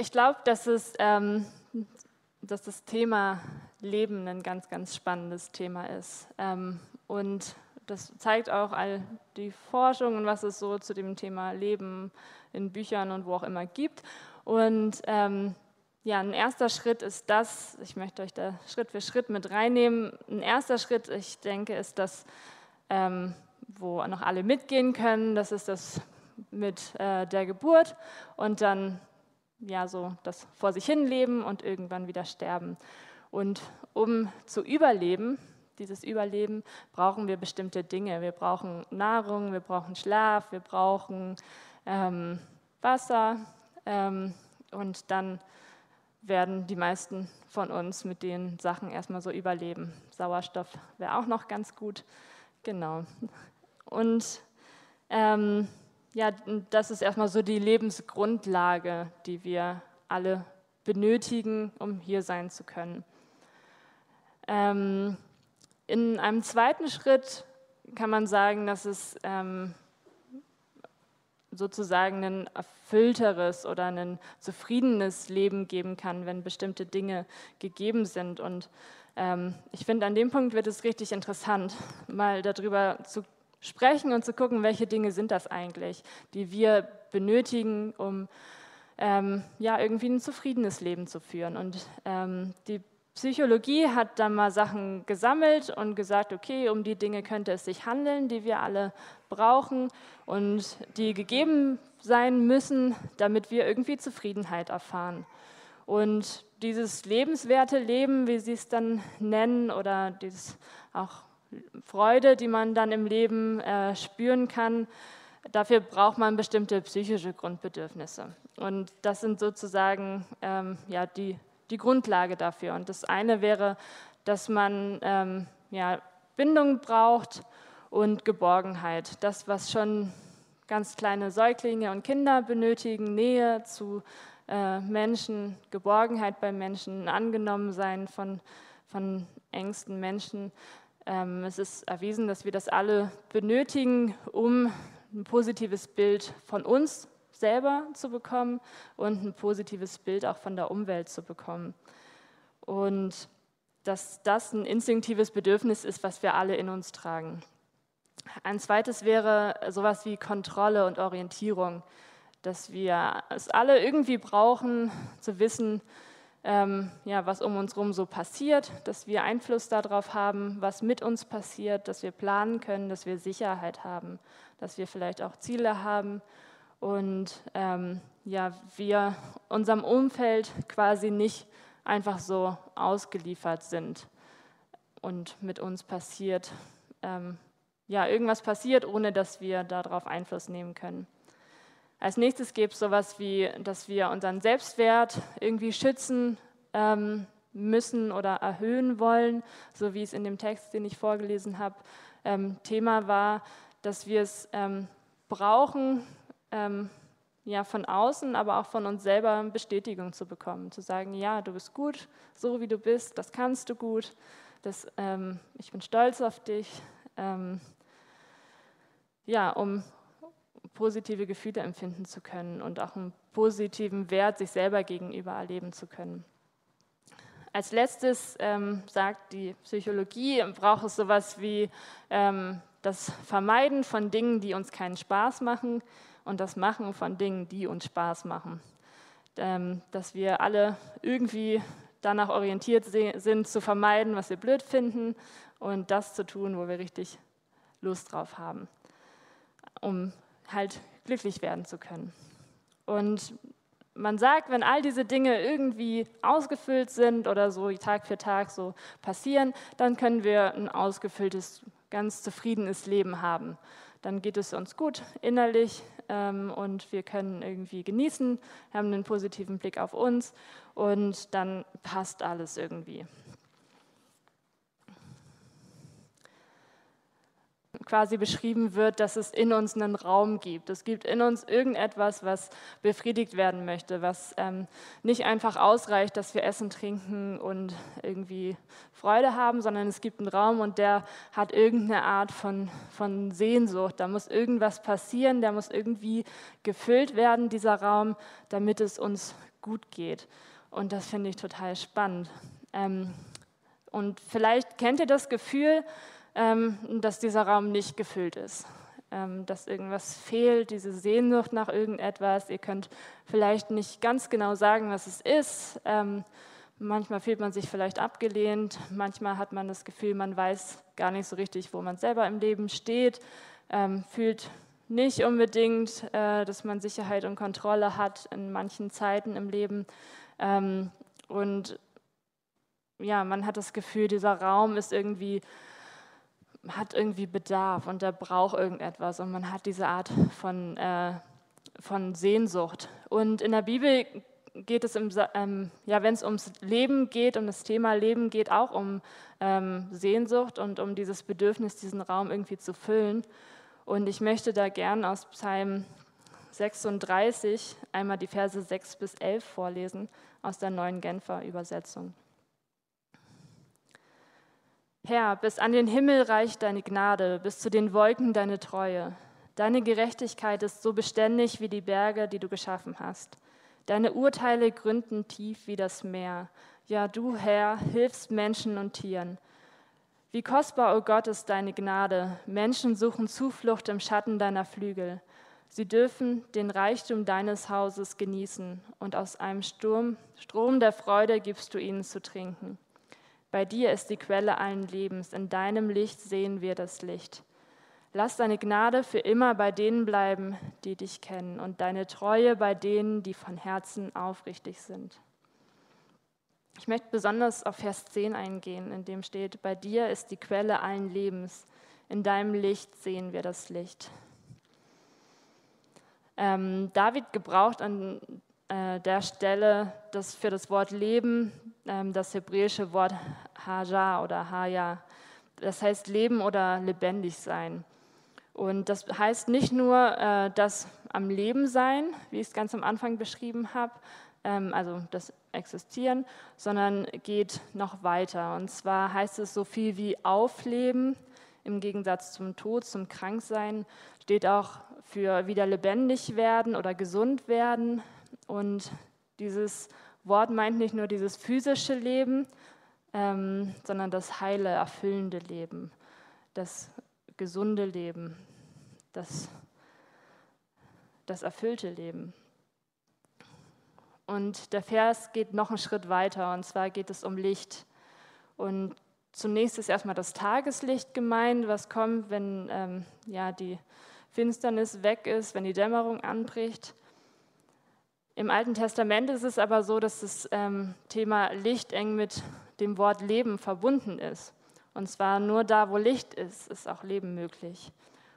Ich glaube, dass, ähm, dass das Thema Leben ein ganz, ganz spannendes Thema ist. Ähm, und das zeigt auch all die Forschung und was es so zu dem Thema Leben in Büchern und wo auch immer gibt. Und ähm, ja, ein erster Schritt ist das, ich möchte euch da Schritt für Schritt mit reinnehmen. Ein erster Schritt, ich denke, ist das, ähm, wo noch alle mitgehen können. Das ist das mit äh, der Geburt und dann ja so das vor sich hin leben und irgendwann wieder sterben. Und um zu überleben, dieses Überleben, brauchen wir bestimmte Dinge. Wir brauchen Nahrung, wir brauchen Schlaf, wir brauchen ähm, Wasser ähm, und dann werden die meisten von uns mit den Sachen erstmal so überleben. Sauerstoff wäre auch noch ganz gut. Genau. Und ähm, ja, das ist erstmal so die Lebensgrundlage, die wir alle benötigen, um hier sein zu können. Ähm, in einem zweiten Schritt kann man sagen, dass es ähm, sozusagen ein erfüllteres oder ein zufriedenes Leben geben kann, wenn bestimmte Dinge gegeben sind. Und ähm, ich finde, an dem Punkt wird es richtig interessant, mal darüber zu sprechen und zu gucken, welche Dinge sind das eigentlich, die wir benötigen, um ähm, ja, irgendwie ein zufriedenes Leben zu führen. Und ähm, die Psychologie hat dann mal Sachen gesammelt und gesagt, okay, um die Dinge könnte es sich handeln, die wir alle brauchen und die gegeben sein müssen, damit wir irgendwie Zufriedenheit erfahren. Und dieses lebenswerte Leben, wie sie es dann nennen, oder dieses auch Freude, die man dann im Leben äh, spüren kann, dafür braucht man bestimmte psychische Grundbedürfnisse. Und das sind sozusagen ähm, ja, die die Grundlage dafür. Und das eine wäre, dass man ähm, ja, Bindung braucht und Geborgenheit. Das, was schon ganz kleine Säuglinge und Kinder benötigen, Nähe zu äh, Menschen, Geborgenheit bei Menschen, angenommen sein von, von engsten Menschen. Ähm, es ist erwiesen, dass wir das alle benötigen, um ein positives Bild von uns selber zu bekommen und ein positives Bild auch von der Umwelt zu bekommen. Und dass das ein instinktives Bedürfnis ist, was wir alle in uns tragen. Ein zweites wäre sowas wie Kontrolle und Orientierung, dass wir es alle irgendwie brauchen, zu wissen, ähm, ja, was um uns herum so passiert, dass wir Einfluss darauf haben, was mit uns passiert, dass wir planen können, dass wir Sicherheit haben, dass wir vielleicht auch Ziele haben und ähm, ja, wir unserem Umfeld quasi nicht einfach so ausgeliefert sind und mit uns passiert, ähm, ja, irgendwas passiert, ohne dass wir darauf Einfluss nehmen können. Als nächstes gibt es sowas wie, dass wir unseren Selbstwert irgendwie schützen ähm, müssen oder erhöhen wollen, so wie es in dem Text, den ich vorgelesen habe, ähm, Thema war, dass wir es ähm, brauchen, ähm, ja, von außen, aber auch von uns selber Bestätigung zu bekommen, zu sagen, ja, du bist gut, so wie du bist, das kannst du gut, das, ähm, ich bin stolz auf dich, ähm, ja, um positive Gefühle empfinden zu können und auch einen positiven Wert sich selber gegenüber erleben zu können. Als letztes ähm, sagt die Psychologie, braucht es sowas wie ähm, das Vermeiden von Dingen, die uns keinen Spaß machen, und das Machen von Dingen, die uns Spaß machen. Ähm, dass wir alle irgendwie danach orientiert sind, zu vermeiden, was wir blöd finden und das zu tun, wo wir richtig Lust drauf haben, um halt glücklich werden zu können. Und man sagt, wenn all diese Dinge irgendwie ausgefüllt sind oder so Tag für Tag so passieren, dann können wir ein ausgefülltes, ganz zufriedenes Leben haben. Dann geht es uns gut innerlich, ähm, und wir können irgendwie genießen, haben einen positiven Blick auf uns und dann passt alles irgendwie. Quasi beschrieben wird, dass es in uns einen Raum gibt. Es gibt in uns irgendetwas, was befriedigt werden möchte, was ähm, nicht einfach ausreicht, dass wir essen, trinken und irgendwie Freude haben, sondern es gibt einen Raum und der hat irgendeine Art von, von Sehnsucht. Da muss irgendwas passieren, der muss irgendwie gefüllt werden, dieser Raum, damit es uns gut geht. Und das finde ich total spannend. Ähm, und vielleicht kennt ihr das Gefühl, dass dieser Raum nicht gefüllt ist, ähm, dass irgendwas fehlt, diese Sehnsucht nach irgendetwas. Ihr könnt vielleicht nicht ganz genau sagen, was es ist. Ähm, manchmal fühlt man sich vielleicht abgelehnt, manchmal hat man das Gefühl, man weiß gar nicht so richtig, wo man selber im Leben steht, ähm, fühlt nicht unbedingt, äh, dass man Sicherheit und Kontrolle hat in manchen Zeiten im Leben. Ähm, und ja, man hat das Gefühl, dieser Raum ist irgendwie, hat irgendwie Bedarf und der braucht irgendetwas und man hat diese Art von, äh, von Sehnsucht. Und in der Bibel geht es, im, ähm, ja, wenn es ums Leben geht, um das Thema Leben geht, auch um ähm, Sehnsucht und um dieses Bedürfnis, diesen Raum irgendwie zu füllen. Und ich möchte da gern aus Psalm 36 einmal die Verse 6 bis 11 vorlesen aus der neuen Genfer Übersetzung. Herr, bis an den Himmel reicht deine Gnade, bis zu den Wolken deine Treue. Deine Gerechtigkeit ist so beständig wie die Berge, die du geschaffen hast. Deine Urteile gründen tief wie das Meer. Ja, du, Herr, hilfst Menschen und Tieren. Wie kostbar, o oh Gott, ist deine Gnade. Menschen suchen Zuflucht im Schatten deiner Flügel. Sie dürfen den Reichtum deines Hauses genießen und aus einem Sturm, Strom der Freude gibst du ihnen zu trinken. Bei dir ist die Quelle allen Lebens, in deinem Licht sehen wir das Licht. Lass deine Gnade für immer bei denen bleiben, die dich kennen, und deine Treue bei denen, die von Herzen aufrichtig sind. Ich möchte besonders auf Vers 10 eingehen, in dem steht, bei dir ist die Quelle allen Lebens, in deinem Licht sehen wir das Licht. Ähm, David gebraucht an äh, der Stelle das für das Wort Leben das hebräische Wort Haja oder Haya. Das heißt Leben oder lebendig sein. Und das heißt nicht nur äh, das am Leben sein, wie ich es ganz am Anfang beschrieben habe, ähm, also das Existieren, sondern geht noch weiter. Und zwar heißt es so viel wie Aufleben im Gegensatz zum Tod, zum Kranksein, steht auch für wieder lebendig werden oder gesund werden. Und dieses Wort meint nicht nur dieses physische Leben, ähm, sondern das heile, erfüllende Leben, das gesunde Leben, das, das erfüllte Leben. Und der Vers geht noch einen Schritt weiter, und zwar geht es um Licht. Und zunächst ist erstmal das Tageslicht gemeint, was kommt, wenn ähm, ja, die Finsternis weg ist, wenn die Dämmerung anbricht. Im Alten Testament ist es aber so, dass das ähm, Thema Licht eng mit dem Wort Leben verbunden ist. Und zwar nur da, wo Licht ist, ist auch Leben möglich.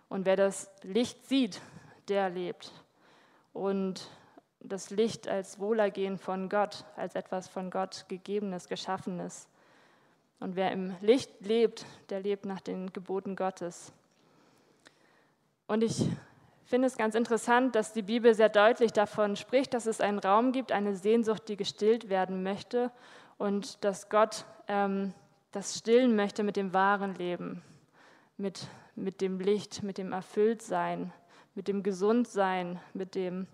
Und wer das Licht sieht, der lebt. Und das Licht als Wohlergehen von Gott, als etwas von Gott gegebenes, geschaffenes. Und wer im Licht lebt, der lebt nach den Geboten Gottes. Und ich finde es ganz interessant, dass die Bibel sehr deutlich davon spricht, dass es einen Raum gibt, eine Sehnsucht, die gestillt werden möchte und dass Gott ähm, das stillen möchte mit dem wahren Leben, mit, mit dem Licht, mit dem Erfülltsein, mit dem Gesundsein, mit dem,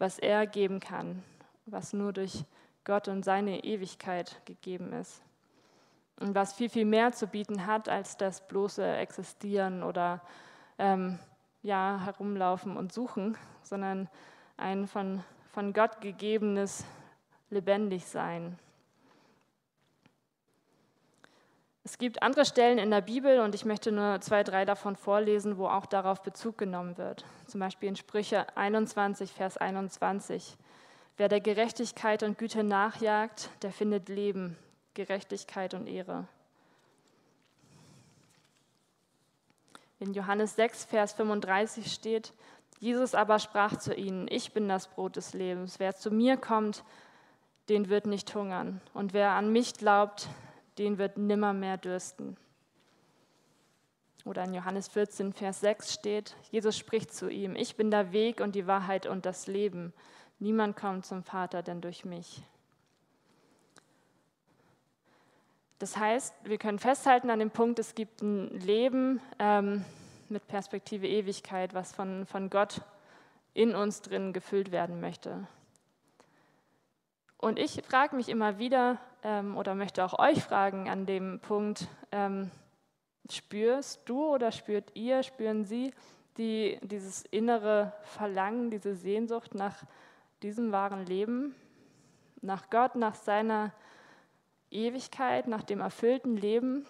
was er geben kann, was nur durch Gott und seine Ewigkeit gegeben ist. Und was viel, viel mehr zu bieten hat als das bloße Existieren oder ähm, ja, herumlaufen und suchen, sondern ein von, von Gott gegebenes Lebendigsein. Es gibt andere Stellen in der Bibel und ich möchte nur zwei, drei davon vorlesen, wo auch darauf Bezug genommen wird. Zum Beispiel in Sprüche 21, Vers 21. Wer der Gerechtigkeit und Güte nachjagt, der findet Leben, Gerechtigkeit und Ehre. In Johannes 6, Vers 35 steht, Jesus aber sprach zu ihnen, ich bin das Brot des Lebens. Wer zu mir kommt, den wird nicht hungern. Und wer an mich glaubt, den wird nimmermehr dürsten. Oder in Johannes 14, Vers 6 steht, Jesus spricht zu ihm, ich bin der Weg und die Wahrheit und das Leben. Niemand kommt zum Vater denn durch mich. Das heißt, wir können festhalten an dem Punkt, es gibt ein Leben ähm, mit Perspektive Ewigkeit, was von, von Gott in uns drin gefüllt werden möchte. Und ich frage mich immer wieder ähm, oder möchte auch euch fragen an dem Punkt, ähm, spürst du oder spürt ihr, spüren Sie die, dieses innere Verlangen, diese Sehnsucht nach diesem wahren Leben, nach Gott, nach seiner Ewigkeit, nach dem erfüllten Leben?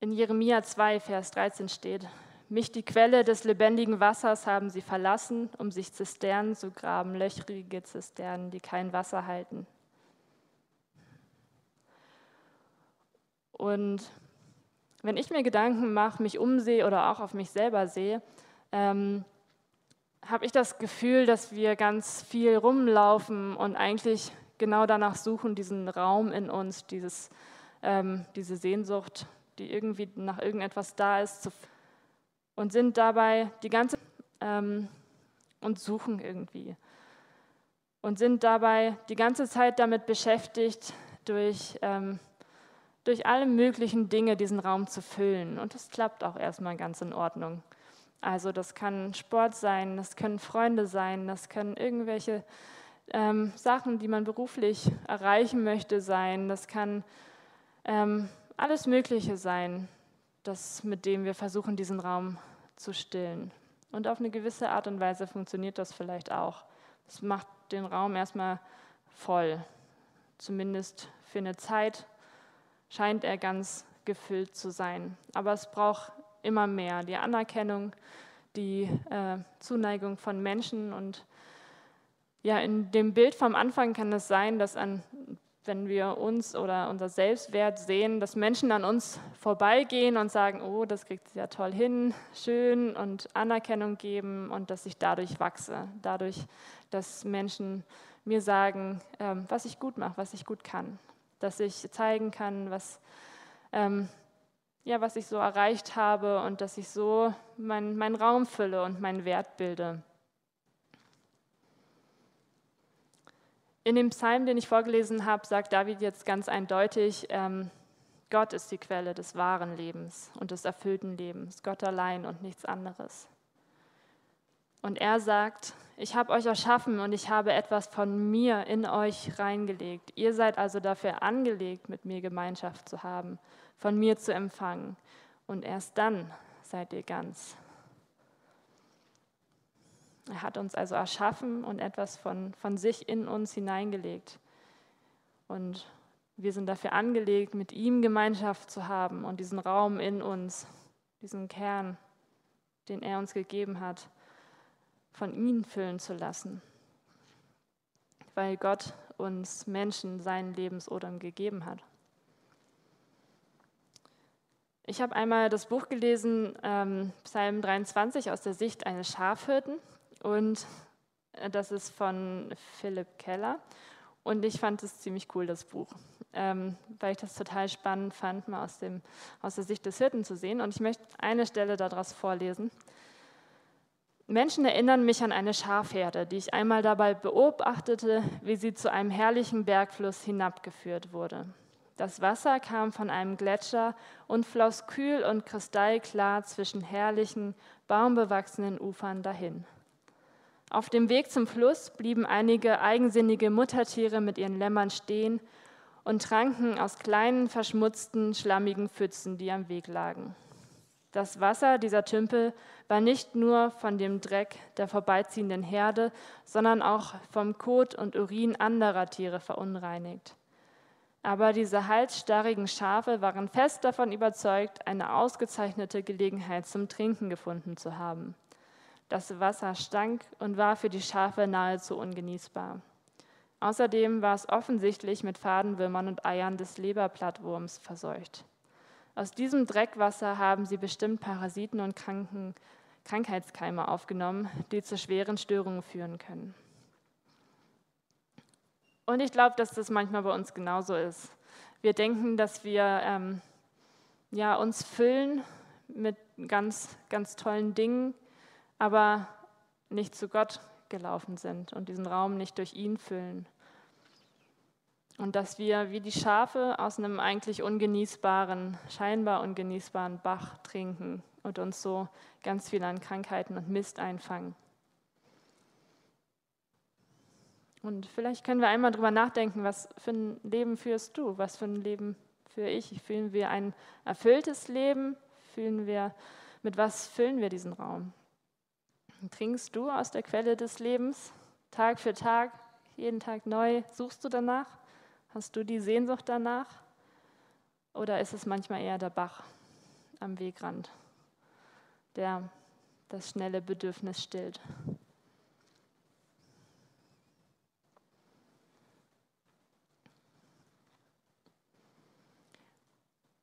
In Jeremia 2, Vers 13 steht, mich die Quelle des lebendigen Wassers haben sie verlassen, um sich Zisternen zu graben, löchrige Zisternen, die kein Wasser halten. Und wenn ich mir Gedanken mache, mich umsehe oder auch auf mich selber sehe, ähm, habe ich das Gefühl, dass wir ganz viel rumlaufen und eigentlich genau danach suchen, diesen Raum in uns, dieses, ähm, diese Sehnsucht die irgendwie nach irgendetwas da ist, und sind dabei die ganze ähm, und suchen irgendwie und sind dabei die ganze Zeit damit beschäftigt, durch, ähm, durch alle möglichen Dinge diesen Raum zu füllen. Und das klappt auch erstmal ganz in Ordnung. Also das kann Sport sein, das können Freunde sein, das können irgendwelche ähm, Sachen, die man beruflich erreichen möchte, sein. Das kann ähm, alles Mögliche sein, das, mit dem wir versuchen, diesen Raum zu stillen. Und auf eine gewisse Art und Weise funktioniert das vielleicht auch. Es macht den Raum erstmal voll. Zumindest für eine Zeit scheint er ganz gefüllt zu sein. Aber es braucht immer mehr. Die Anerkennung, die äh, Zuneigung von Menschen. Und ja, in dem Bild vom Anfang kann es sein, dass an wenn wir uns oder unser Selbstwert sehen, dass Menschen an uns vorbeigehen und sagen, oh, das kriegt sie ja toll hin, schön und Anerkennung geben und dass ich dadurch wachse, dadurch, dass Menschen mir sagen, ähm, was ich gut mache, was ich gut kann, dass ich zeigen kann, was, ähm, ja, was ich so erreicht habe und dass ich so meinen mein Raum fülle und meinen Wert bilde. In dem Psalm, den ich vorgelesen habe, sagt David jetzt ganz eindeutig, ähm, Gott ist die Quelle des wahren Lebens und des erfüllten Lebens, Gott allein und nichts anderes. Und er sagt, ich habe euch erschaffen und ich habe etwas von mir in euch reingelegt. Ihr seid also dafür angelegt, mit mir Gemeinschaft zu haben, von mir zu empfangen. Und erst dann seid ihr ganz. Er hat uns also erschaffen und etwas von, von sich in uns hineingelegt. Und wir sind dafür angelegt, mit ihm Gemeinschaft zu haben und diesen Raum in uns, diesen Kern, den er uns gegeben hat, von ihm füllen zu lassen. Weil Gott uns Menschen seinen Lebensodem gegeben hat. Ich habe einmal das Buch gelesen, ähm, Psalm 23 aus der Sicht eines Schafhirten. Und äh, das ist von Philipp Keller. Und ich fand es ziemlich cool, das Buch, ähm, weil ich das total spannend fand, mal aus, dem, aus der Sicht des Hirten zu sehen. Und ich möchte eine Stelle daraus vorlesen. Menschen erinnern mich an eine Schafherde, die ich einmal dabei beobachtete, wie sie zu einem herrlichen Bergfluss hinabgeführt wurde. Das Wasser kam von einem Gletscher und floss kühl und kristallklar zwischen herrlichen, baumbewachsenen Ufern dahin. Auf dem Weg zum Fluss blieben einige eigensinnige Muttertiere mit ihren Lämmern stehen und tranken aus kleinen, verschmutzten, schlammigen Pfützen, die am Weg lagen. Das Wasser dieser Tümpel war nicht nur von dem Dreck der vorbeiziehenden Herde, sondern auch vom Kot und Urin anderer Tiere verunreinigt. Aber diese halsstarrigen Schafe waren fest davon überzeugt, eine ausgezeichnete Gelegenheit zum Trinken gefunden zu haben. Das Wasser stank und war für die Schafe nahezu ungenießbar. Außerdem war es offensichtlich mit Fadenwürmern und Eiern des Leberplattwurms verseucht. Aus diesem Dreckwasser haben sie bestimmt Parasiten und Kranken, Krankheitskeime aufgenommen, die zu schweren Störungen führen können. Und ich glaube, dass das manchmal bei uns genauso ist. Wir denken, dass wir ähm, ja, uns füllen mit ganz, ganz tollen Dingen, aber nicht zu Gott gelaufen sind und diesen Raum nicht durch ihn füllen. Und dass wir wie die Schafe aus einem eigentlich ungenießbaren, scheinbar ungenießbaren Bach trinken und uns so ganz viel an Krankheiten und Mist einfangen. Und vielleicht können wir einmal drüber nachdenken, was für ein Leben führst du? Was für ein Leben führe ich? Fühlen wir ein erfülltes Leben? Fühlen wir, mit was füllen wir diesen Raum? Trinkst du aus der Quelle des Lebens Tag für Tag, jeden Tag neu? Suchst du danach? Hast du die Sehnsucht danach? Oder ist es manchmal eher der Bach am Wegrand, der das schnelle Bedürfnis stillt?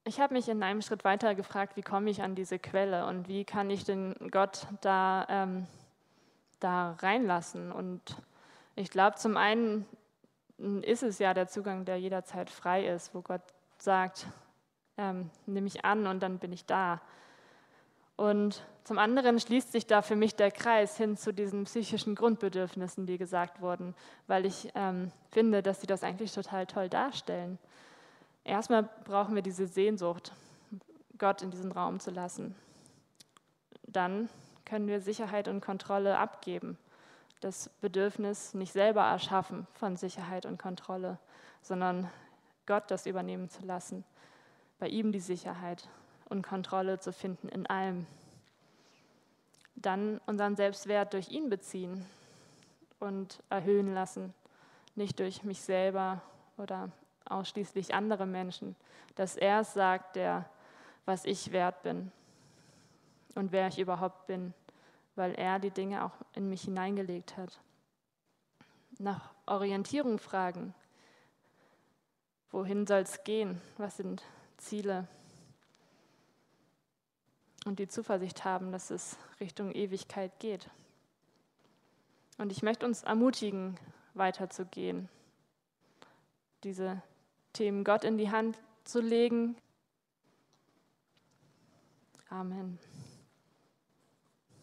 Ich habe mich in einem Schritt weiter gefragt, wie komme ich an diese Quelle und wie kann ich den Gott da, ähm, da reinlassen. Und ich glaube, zum einen ist es ja der Zugang, der jederzeit frei ist, wo Gott sagt, ähm, nimm mich an und dann bin ich da. Und zum anderen schließt sich da für mich der Kreis hin zu diesen psychischen Grundbedürfnissen, die gesagt wurden, weil ich ähm, finde, dass sie das eigentlich total toll darstellen. Erstmal brauchen wir diese Sehnsucht, Gott in diesen Raum zu lassen. Dann können wir Sicherheit und Kontrolle abgeben das Bedürfnis nicht selber erschaffen von Sicherheit und Kontrolle, sondern Gott das übernehmen zu lassen, bei ihm die Sicherheit und Kontrolle zu finden in allem. Dann unseren Selbstwert durch ihn beziehen und erhöhen lassen, nicht durch mich selber oder ausschließlich andere Menschen, dass er es sagt, der, was ich wert bin und wer ich überhaupt bin weil er die Dinge auch in mich hineingelegt hat. Nach Orientierung fragen. Wohin soll es gehen? Was sind Ziele? Und die Zuversicht haben, dass es Richtung Ewigkeit geht. Und ich möchte uns ermutigen, weiterzugehen, diese Themen Gott in die Hand zu legen. Amen.